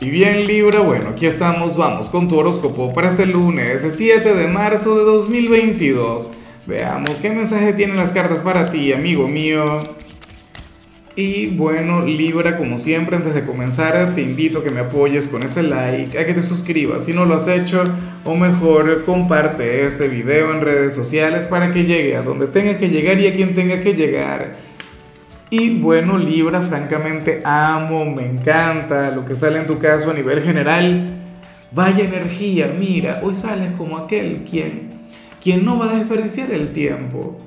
Y bien Libra, bueno, aquí estamos, vamos con tu horóscopo para este lunes, 7 de marzo de 2022. Veamos qué mensaje tienen las cartas para ti, amigo mío. Y bueno, Libra, como siempre, antes de comenzar, te invito a que me apoyes con ese like, a que te suscribas si no lo has hecho, o mejor, comparte este video en redes sociales para que llegue a donde tenga que llegar y a quien tenga que llegar. Y bueno, Libra, francamente amo, me encanta lo que sale en tu caso a nivel general. Vaya energía, mira, hoy sales como aquel quien, quien no va a desperdiciar el tiempo.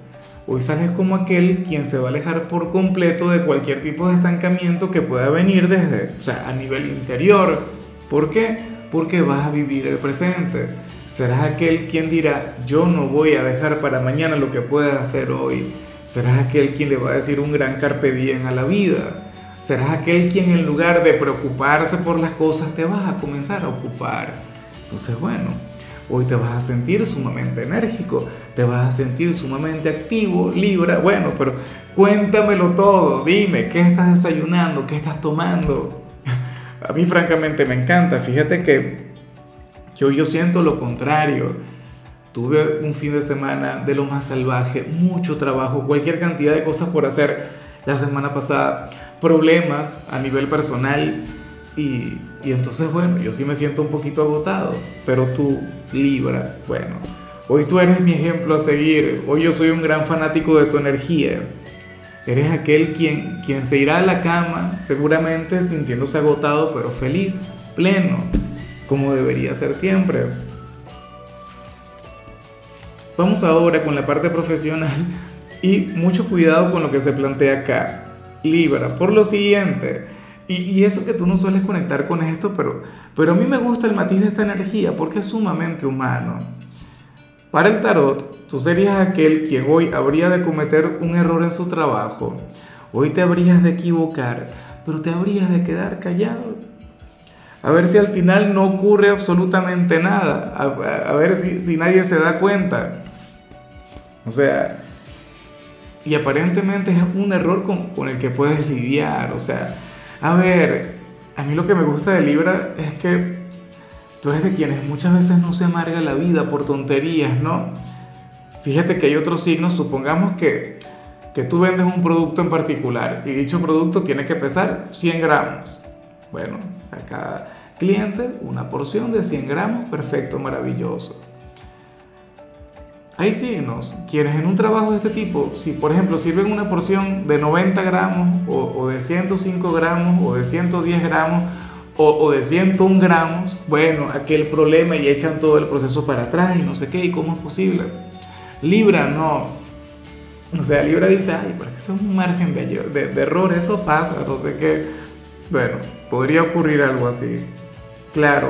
Hoy sales como aquel quien se va a alejar por completo de cualquier tipo de estancamiento que pueda venir desde, o sea, a nivel interior. ¿Por qué? Porque vas a vivir el presente. Serás aquel quien dirá, yo no voy a dejar para mañana lo que pueda hacer hoy Serás aquel quien le va a decir un gran carpe diem a la vida. Serás aquel quien en lugar de preocuparse por las cosas te vas a comenzar a ocupar. Entonces, bueno, hoy te vas a sentir sumamente enérgico, te vas a sentir sumamente activo, Libra. Bueno, pero cuéntamelo todo, dime, ¿qué estás desayunando? ¿Qué estás tomando? A mí francamente me encanta, fíjate que, que hoy yo siento lo contrario Tuve un fin de semana de lo más salvaje, mucho trabajo, cualquier cantidad de cosas por hacer la semana pasada, problemas a nivel personal y, y entonces bueno, yo sí me siento un poquito agotado, pero tú, Libra, bueno, hoy tú eres mi ejemplo a seguir, hoy yo soy un gran fanático de tu energía. Eres aquel quien, quien se irá a la cama seguramente sintiéndose agotado, pero feliz, pleno, como debería ser siempre. Vamos ahora con la parte profesional y mucho cuidado con lo que se plantea acá. Libra, por lo siguiente, y, eso que tú no sueles conectar con esto, pero, pero a mí me gusta el matiz de esta energía porque es sumamente humano. Para el tarot, tú serías aquel quien hoy habría de cometer un error en su trabajo. Hoy te habrías de equivocar, pero te habrías de quedar callado. A ver si al final no ocurre absolutamente nada. A, ver si, si nadie se da cuenta. O sea, y aparentemente es un error con, el que puedes lidiar. O sea, a ver, a mí lo que me gusta de Libra es que tú eres de quienes muchas veces no se amarga la vida por tonterías, ¿no? Fíjate que hay otros signos, supongamos que, que tú vendes un producto en particular y dicho producto tiene que pesar 100 gramos. Bueno, a cada cliente una porción de 100 gramos, perfecto, maravilloso. Hay signos quienes en un trabajo de este tipo, si por ejemplo sirven una porción de 90 gramos o, de 105 gramos o de 110 gramos o, de 101 gramos, bueno, aquel problema y echan todo el proceso para atrás y no sé qué, y cómo es posible. Libra no. O sea, Libra dice, ay, pero eso es un margen de, de error, eso pasa, no sé qué. Bueno, podría ocurrir algo así. Claro,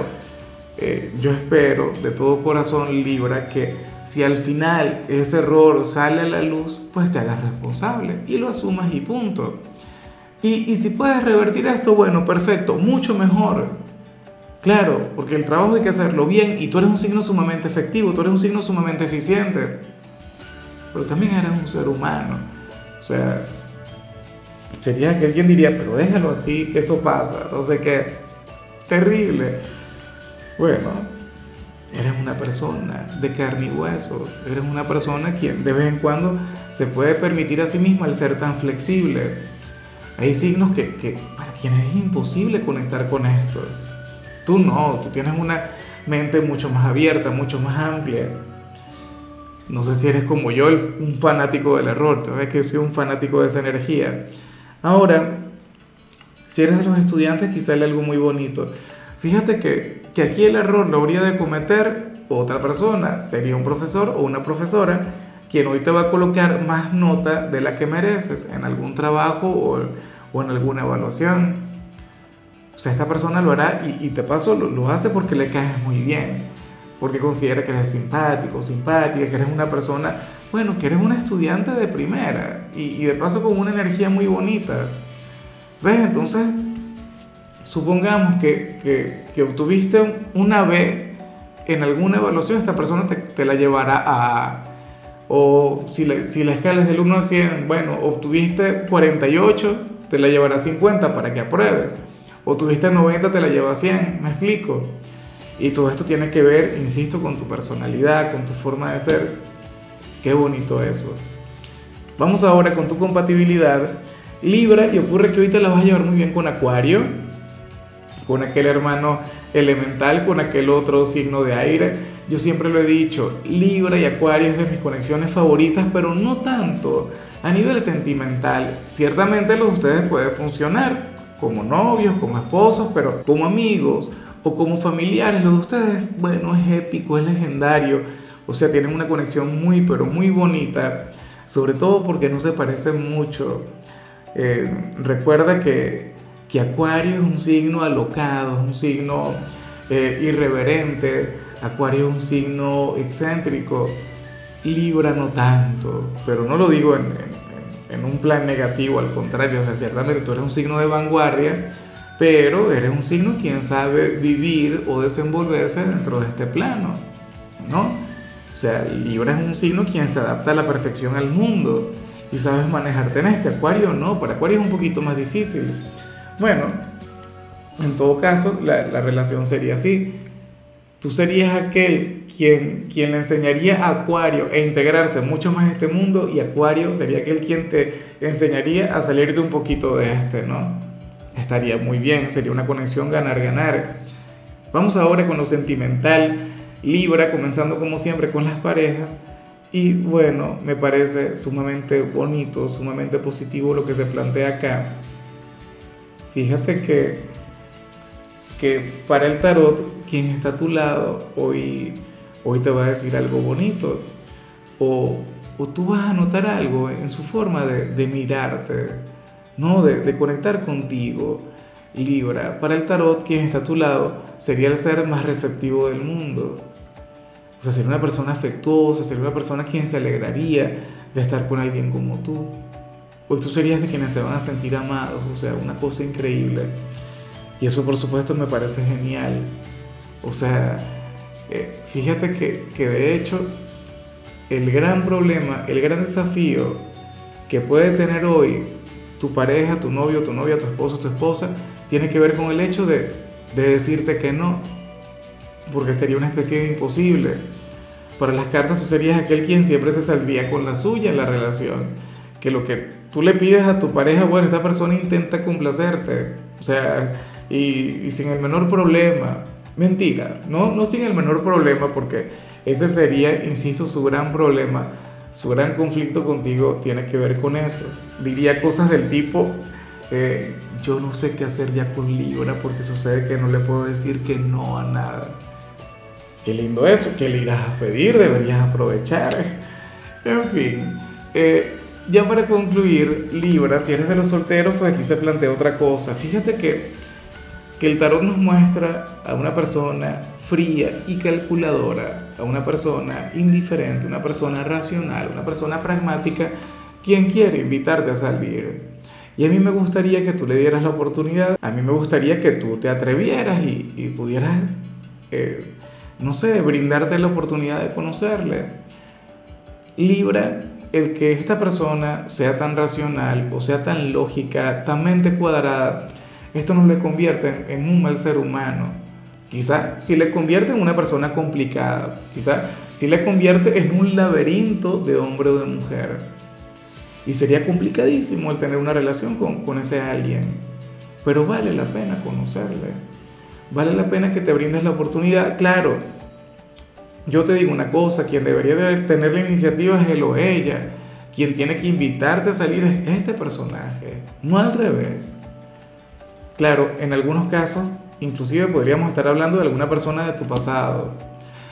eh, yo espero de todo corazón, Libra, que si al final ese error sale a la luz, pues te hagas responsable y lo asumas y punto. Y, y si puedes revertir esto, bueno, perfecto, mucho mejor. Claro, porque el trabajo hay que hacerlo bien y tú eres un signo sumamente efectivo, tú eres un signo sumamente eficiente, pero también eres un ser humano. O sea, sería que alguien diría, pero déjalo así, que eso pasa, no sé qué. Terrible. Bueno, eres una persona de carne y hueso, eres una persona quien de vez en cuando se puede permitir a sí misma el ser tan flexible. Hay signos que, que para quienes es imposible conectar con esto. Tú no, tú tienes una mente mucho más abierta, mucho más amplia. No sé si eres como yo, un fanático del error, sabes que soy un fanático de esa energía. Ahora, si eres de los estudiantes, quizá hay algo muy bonito. Fíjate que, que aquí el error lo habría de cometer otra persona, sería un profesor o una profesora, quien hoy te va a colocar más nota de la que mereces en algún trabajo o, en alguna evaluación. O sea, esta persona lo hará y, y te paso, lo, lo, hace porque le caes muy bien, porque considera que eres simpático, simpática, que eres una persona, bueno, que eres una estudiante de primera y, y de paso con una energía muy bonita. ¿Ves? Entonces, supongamos que, que, obtuviste una B en alguna evaluación, esta persona te, la llevará a. O si la, si la escala es del 1 al 100, bueno, obtuviste 48, te la llevará a 50 para que apruebes. o tuviste 90, te la lleva a 100, me explico. Y todo esto tiene que ver, insisto, con tu personalidad, con tu forma de ser. Qué bonito eso. Vamos ahora con tu compatibilidad. Libra, y ocurre que te la vas a llevar muy bien con Acuario, con aquel hermano elemental, con aquel otro signo de aire. Yo siempre lo he dicho, Libra y Acuario es de mis conexiones favoritas, pero no tanto a nivel sentimental. Ciertamente lo de ustedes puede funcionar como novios, como esposos, pero como amigos o como familiares, lo de ustedes, bueno, es épico, es legendario. O sea, tienen una conexión muy, pero muy bonita, sobre todo porque no se parecen mucho. Eh, recuerda que, que Acuario es un signo alocado, un signo eh, irreverente, Acuario es un signo excéntrico, Libra no tanto, pero no lo digo en, en, un plan negativo, al contrario, o sea, ciertamente tú eres un signo de vanguardia, pero eres un signo quien sabe vivir o desenvolverse dentro de este plano, ¿no? O sea, Libra es un signo quien se adapta a la perfección al mundo y sabes manejarte en este. Acuario no, para Acuario es un poquito más difícil. Bueno, en todo caso, la, la relación sería así. Tú serías aquel quien, quien le enseñaría a Acuario a integrarse mucho más a este mundo y Acuario sería aquel quien te enseñaría a salirte un poquito de este, ¿no? Estaría muy bien, sería una conexión ganar-ganar. Vamos ahora con lo sentimental. Libra, comenzando como siempre con las parejas. Y bueno, me parece sumamente bonito, sumamente positivo lo que se plantea acá. Fíjate que, que para el tarot quien está a tu lado hoy, hoy te va a decir algo bonito o, o tú vas a notar algo en su forma de, de mirarte, ¿no? De, de, conectar contigo. Libra, para el tarot quien está a tu lado sería el ser más receptivo del mundo. O sea, sería una persona afectuosa, sería una persona quien se alegraría de estar con alguien como tú. Hoy tú serías de quienes se van a sentir amados, o sea, una cosa increíble. Y eso por supuesto me parece genial. O sea, eh, fíjate que, que de hecho el gran problema, el gran desafío que puede tener hoy tu pareja, tu novio, tu novia, tu esposo, tu esposa, tiene que ver con el hecho de, de decirte que no, porque sería una especie de imposible. Para las cartas tú serías aquel quien siempre se saldría con la suya en la relación, que lo que tú le pides a tu pareja, bueno, esta persona intenta complacerte, o sea, y, y sin el menor problema, Mentira, no, no sin el menor problema, porque ese sería, insisto, su gran problema, su gran conflicto contigo tiene que ver con eso. Diría cosas del tipo, eh, yo no sé qué hacer ya con Libra porque sucede que no le puedo decir que no a nada. Qué lindo eso, ¿qué le irás a pedir? Deberías aprovechar. En fin, eh, ya para concluir, Libra, si eres de los solteros, pues aquí se plantea otra cosa. Fíjate que que el tarot nos muestra a una persona fría y calculadora, a una persona indiferente, una persona racional, una persona pragmática, quien quiere invitarte a salir. Y a mí me gustaría que tú le dieras la oportunidad, a mí me gustaría que tú te atrevieras y, pudieras, eh, no sé, brindarte la oportunidad de conocerle. Libra el que esta persona sea tan racional o sea tan lógica, tan mente cuadrada, esto no le convierte en un mal ser humano. Quizá si le convierte en una persona complicada, quizá si le convierte en un laberinto de hombre o de mujer. Y sería complicadísimo el tener una relación con, con ese alguien. Pero vale la pena conocerle. Vale la pena que te brindes la oportunidad. Claro, yo te digo una cosa, quien debería de tener la iniciativa es él o ella. Quien tiene que invitarte a salir es este personaje, no al revés. Claro, en algunos casos, inclusive podríamos estar hablando de alguna persona de tu pasado,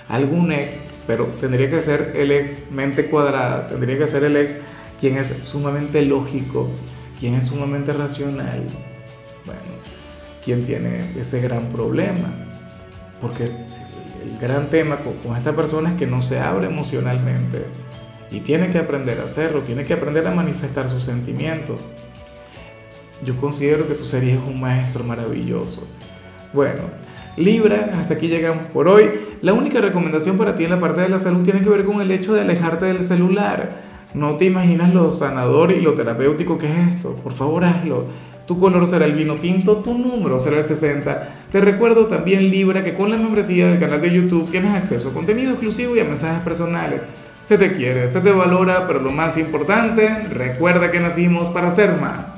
algún ex, pero tendría que ser el ex mente cuadrada, tendría que ser el ex quien es sumamente lógico, quien es sumamente racional. Bueno, quien tiene ese gran problema, porque el gran tema con, esta persona es que no se abre emocionalmente y tiene que aprender a hacerlo, tiene que aprender a manifestar sus sentimientos. Yo considero que tú serías un maestro maravilloso. Bueno, Libra, hasta aquí llegamos por hoy. La única recomendación para ti en la parte de la salud tiene que ver con el hecho de alejarte del celular. No te imaginas lo sanador y lo terapéutico que es esto. Por favor, hazlo. Tu color será el vino tinto, tu número será el 60. Te recuerdo también Libra que con la membresía del canal de YouTube tienes acceso a contenido exclusivo y a mensajes personales. Se te quiere, se te valora, pero lo más importante, recuerda que nacimos para ser más.